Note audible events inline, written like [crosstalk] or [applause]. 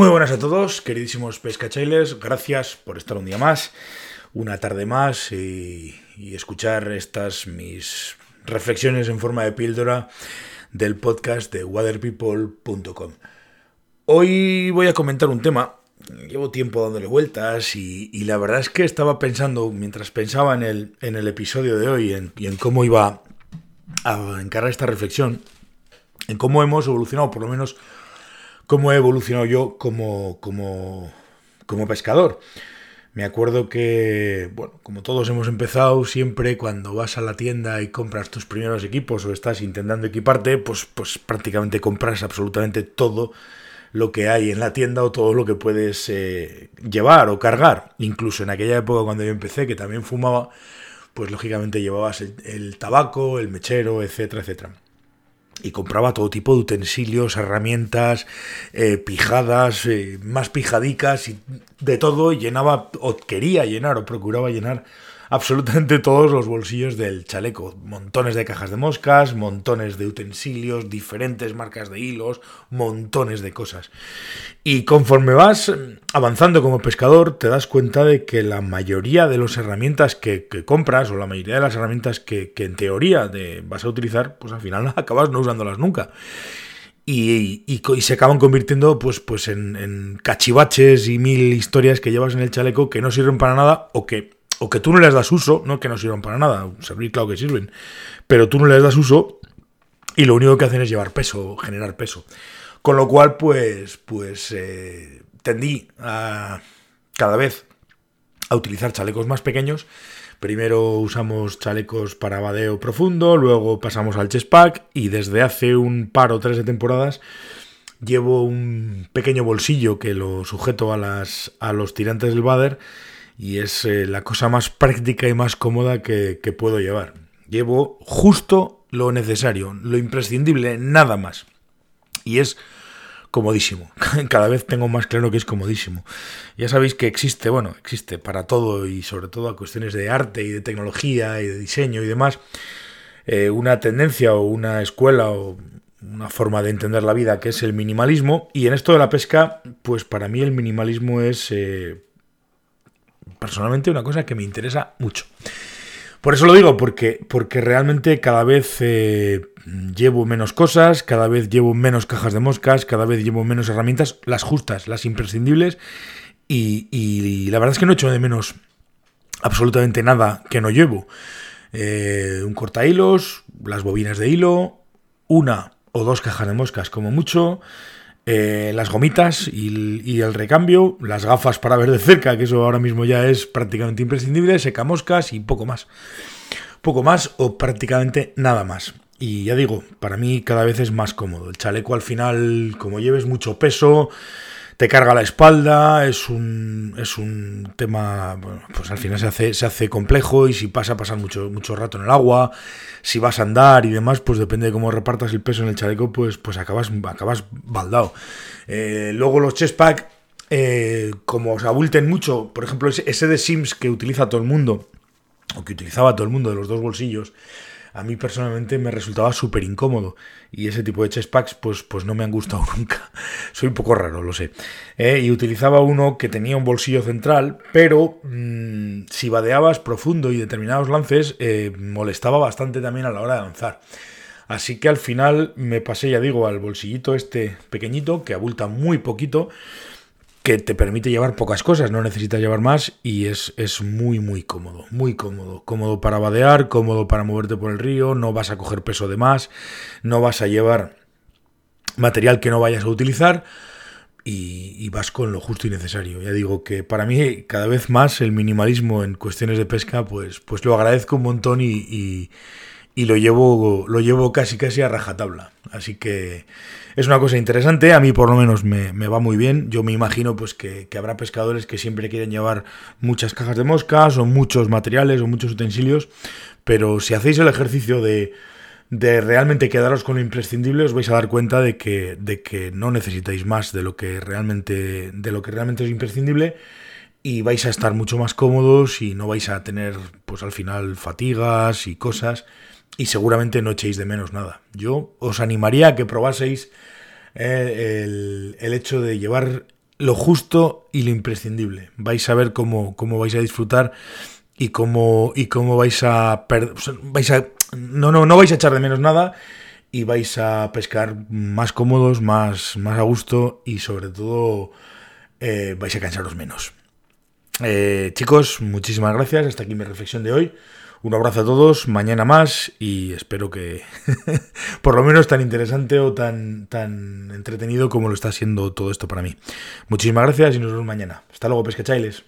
Muy buenas a todos, queridísimos pescachailes. Gracias por estar un día más, una tarde más y, y escuchar estas mis reflexiones en forma de píldora del podcast de waterpeople.com. Hoy voy a comentar un tema. Llevo tiempo dándole vueltas y, la verdad es que estaba pensando, mientras pensaba en el, en el episodio de hoy en, y en cómo iba a encarar esta reflexión, en cómo hemos evolucionado, por lo menos cómo he evolucionado yo como, como, como pescador. Me acuerdo que, bueno, como todos hemos empezado, siempre cuando vas a la tienda y compras tus primeros equipos o estás intentando equiparte, pues, pues prácticamente compras absolutamente todo lo que hay en la tienda o todo lo que puedes eh, llevar o cargar. Incluso en aquella época cuando yo empecé, que también fumaba, pues lógicamente llevabas el, el tabaco, el mechero, etcétera, etcétera y compraba todo tipo de utensilios, herramientas, eh, pijadas, eh, más pijadicas y de todo, y llenaba, o quería llenar, o procuraba llenar absolutamente todos los bolsillos del chaleco. Montones de cajas de moscas, montones de utensilios, diferentes marcas de hilos, montones de cosas. Y conforme vas avanzando como pescador, te das cuenta de que la mayoría de las herramientas que, compras, o la mayoría de las herramientas que, en teoría vas a utilizar, pues al final [laughs] acabas no usándolas nunca. Y, se acaban convirtiendo pues, pues en, cachivaches y mil historias que llevas en el chaleco que no sirven para nada o que o que tú no les das uso, no que no sirvan para nada, servir claro que sirven, pero tú no les das uso y lo único que hacen es llevar peso, generar peso. Con lo cual, pues, pues eh, tendí a cada vez a utilizar chalecos más pequeños. Primero usamos chalecos para vadeo profundo, luego pasamos al chestpack y desde hace un par o tres de temporadas llevo un pequeño bolsillo que lo sujeto a, las, a los tirantes del bader y es eh, la cosa más práctica y más cómoda que, puedo llevar. Llevo justo lo necesario, lo imprescindible, nada más. Y es comodísimo. [laughs] Cada vez tengo más claro que es comodísimo. Ya sabéis que existe, bueno, existe para todo y sobre todo a cuestiones de arte y de tecnología y de diseño y demás, eh, una tendencia o una escuela o una forma de entender la vida que es el minimalismo. Y en esto de la pesca, pues para mí el minimalismo es... Eh, personalmente una cosa que me interesa mucho. Por eso lo digo, porque, porque realmente cada vez eh, llevo menos cosas, cada vez llevo menos cajas de moscas, cada vez llevo menos herramientas, las justas, las imprescindibles, y, la verdad es que no echo de menos absolutamente nada que no llevo. Eh, un corta hilos, las bobinas de hilo, una o dos cajas de moscas como mucho, eh, las gomitas y, y, el recambio, las gafas para ver de cerca, que eso ahora mismo ya es prácticamente imprescindible, secamoscas y poco más. Poco más o prácticamente nada más. Y ya digo, para mí cada vez es más cómodo. El chaleco al final, como lleves mucho peso, te carga la espalda, es un, es un tema, pues al final se hace, se hace complejo y si pasa pasar mucho, mucho rato en el agua, si vas a andar y demás, pues depende de cómo repartas el peso en el chaleco, pues, pues acabas, acabas baldado. Eh, luego los chestpack, eh, como os abulten mucho, por ejemplo, ese de Sims que utiliza todo el mundo, o que utilizaba todo el mundo de los dos bolsillos, a mí personalmente me resultaba súper incómodo y ese tipo de chest packs pues, pues no me han gustado [laughs] nunca. Soy un poco raro, lo sé. Eh, y utilizaba uno que tenía un bolsillo central, pero mmm, si vadeabas profundo y determinados lances eh, molestaba bastante también a la hora de avanzar. Así que al final me pasé, ya digo, al bolsillito este pequeñito que abulta muy poquito que te permite llevar pocas cosas, no necesitas llevar más y es, es, muy muy cómodo, muy cómodo, cómodo para vadear, cómodo para moverte por el río, no vas a coger peso de más, no vas a llevar material que no vayas a utilizar y, vas con lo justo y necesario. Ya digo que para mí cada vez más el minimalismo en cuestiones de pesca pues, pues lo agradezco un montón y, y lo, llevo, lo llevo casi casi a rajatabla. Así que es una cosa interesante, a mí por lo menos me, me va muy bien. Yo me imagino pues que, que, habrá pescadores que siempre quieren llevar muchas cajas de moscas o muchos materiales o muchos utensilios, pero si hacéis el ejercicio de, de realmente quedaros con lo imprescindible, os vais a dar cuenta de que, de que no necesitáis más de lo que realmente, de lo que realmente es imprescindible y vais a estar mucho más cómodos y no vais a tener pues al final fatigas y cosas y seguramente no echéis de menos nada. Yo os animaría a que probaseis eh, el, el, hecho de llevar lo justo y lo imprescindible. Vais a ver cómo, cómo vais a disfrutar y cómo, y cómo vais a, vais a no, no, no vais a echar de menos nada y vais a pescar más cómodos, más, más a gusto y sobre todo eh, vais a cansaros menos. Eh, chicos, muchísimas gracias. Hasta aquí mi reflexión de hoy. Un abrazo a todos, mañana más y espero que [laughs] por lo menos tan interesante o tan, tan entretenido como lo está siendo todo esto para mí. Muchísimas gracias y nos vemos mañana. Hasta luego, pescachailes.